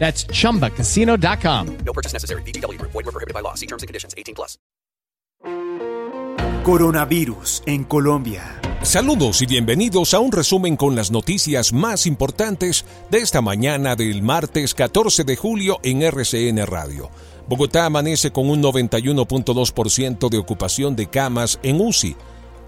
That's chumbacasino.com. No purchase necessary. VGW Group. Void were prohibited by law. See terms and conditions. 18 plus. Coronavirus en Colombia. Saludos y bienvenidos a un resumen con las noticias más importantes de esta mañana del martes 14 de julio en RCN Radio. Bogotá amanece con un 91.2% de ocupación de camas en UCI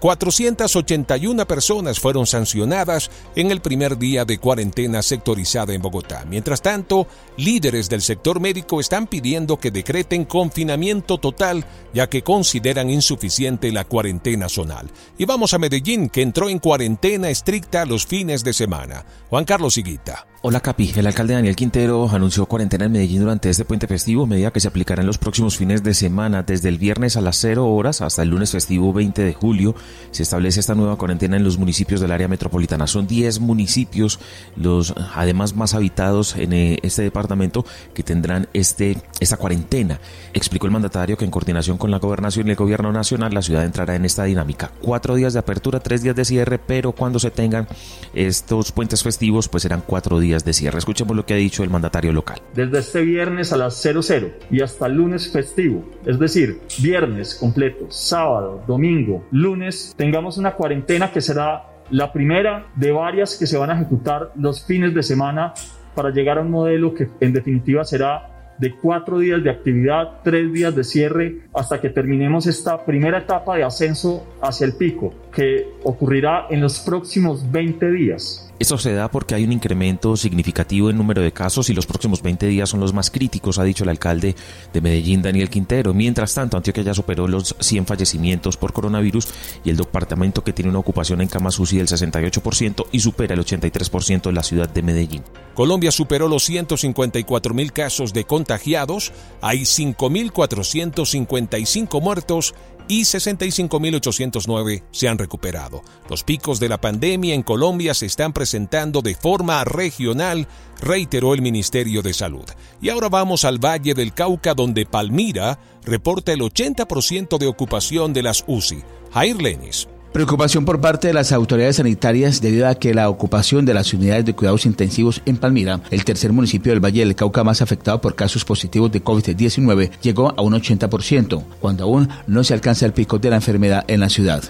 481 personas fueron sancionadas en el primer día de cuarentena sectorizada en Bogotá. Mientras tanto, líderes del sector médico están pidiendo que decreten confinamiento total ya que consideran insuficiente la cuarentena zonal. Y vamos a Medellín, que entró en cuarentena estricta los fines de semana. Juan Carlos Higuita. Hola Capi, el alcalde Daniel Quintero anunció cuarentena en Medellín durante este puente festivo, medida que se aplicará en los próximos fines de semana, desde el viernes a las 0 horas hasta el lunes festivo 20 de julio. Se establece esta nueva cuarentena en los municipios del área metropolitana. Son 10 municipios, los además más habitados en eh, este departamento, que tendrán este, esta cuarentena. Explicó el mandatario que en coordinación con la gobernación y el gobierno nacional, la ciudad entrará en esta dinámica. Cuatro días de apertura, tres días de cierre, pero cuando se tengan estos puentes festivos, pues serán cuatro días de cierre. Escuchemos lo que ha dicho el mandatario local. Desde este viernes a las 00 y hasta el lunes festivo, es decir, viernes completo, sábado, domingo, lunes, tengamos una cuarentena que será la primera de varias que se van a ejecutar los fines de semana para llegar a un modelo que en definitiva será de cuatro días de actividad, tres días de cierre, hasta que terminemos esta primera etapa de ascenso hacia el pico, que ocurrirá en los próximos 20 días. Esto se da porque hay un incremento significativo en número de casos y los próximos 20 días son los más críticos, ha dicho el alcalde de Medellín, Daniel Quintero. Mientras tanto, Antioquia ya superó los 100 fallecimientos por coronavirus y el departamento que tiene una ocupación en camas UCI del 68% y supera el 83% de la ciudad de Medellín. Colombia superó los 154 mil casos de contagiados, hay 5.455 muertos y 65.809 se han recuperado. Los picos de la pandemia en Colombia se están presentando de forma regional, reiteró el Ministerio de Salud. Y ahora vamos al Valle del Cauca, donde Palmira reporta el 80% de ocupación de las UCI. Jair Lenis. Preocupación por parte de las autoridades sanitarias debido a que la ocupación de las unidades de cuidados intensivos en Palmira, el tercer municipio del Valle del Cauca más afectado por casos positivos de COVID-19, llegó a un 80%, cuando aún no se alcanza el pico de la enfermedad en la ciudad.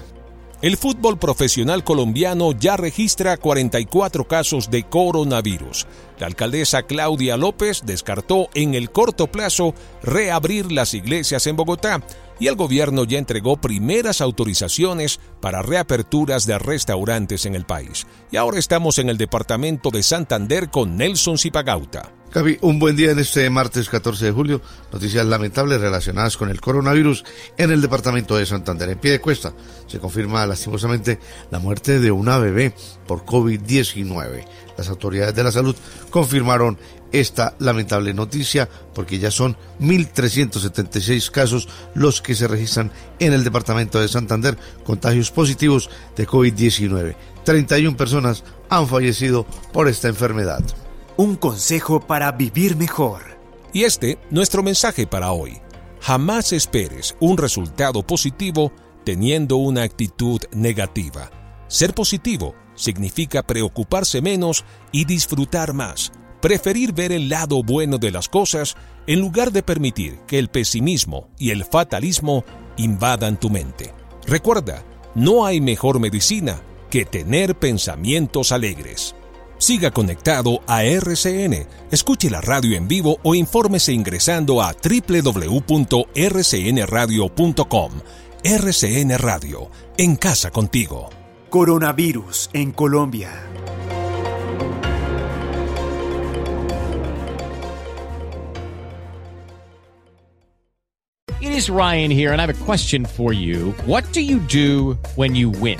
El fútbol profesional colombiano ya registra 44 casos de coronavirus. La alcaldesa Claudia López descartó en el corto plazo reabrir las iglesias en Bogotá y el gobierno ya entregó primeras autorizaciones para reaperturas de restaurantes en el país. Y ahora estamos en el departamento de Santander con Nelson Zipagauta. Gaby, un buen día en este martes 14 de julio. Noticias lamentables relacionadas con el coronavirus en el departamento de Santander. En pie de cuesta se confirma lastimosamente la muerte de una bebé por COVID-19. Las autoridades de la salud confirmaron esta lamentable noticia porque ya son 1.376 casos los que se registran en el departamento de Santander, contagios positivos de COVID-19. 31 personas han fallecido por esta enfermedad. Un consejo para vivir mejor. Y este, nuestro mensaje para hoy. Jamás esperes un resultado positivo teniendo una actitud negativa. Ser positivo significa preocuparse menos y disfrutar más, preferir ver el lado bueno de las cosas en lugar de permitir que el pesimismo y el fatalismo invadan tu mente. Recuerda, no hay mejor medicina que tener pensamientos alegres. Siga conectado a RCN, escuche la radio en vivo o infórmese ingresando a www.rcnradio.com. RCN Radio, en casa contigo. Coronavirus en Colombia. It is Ryan here, and I have a question for you. What do you do when you win?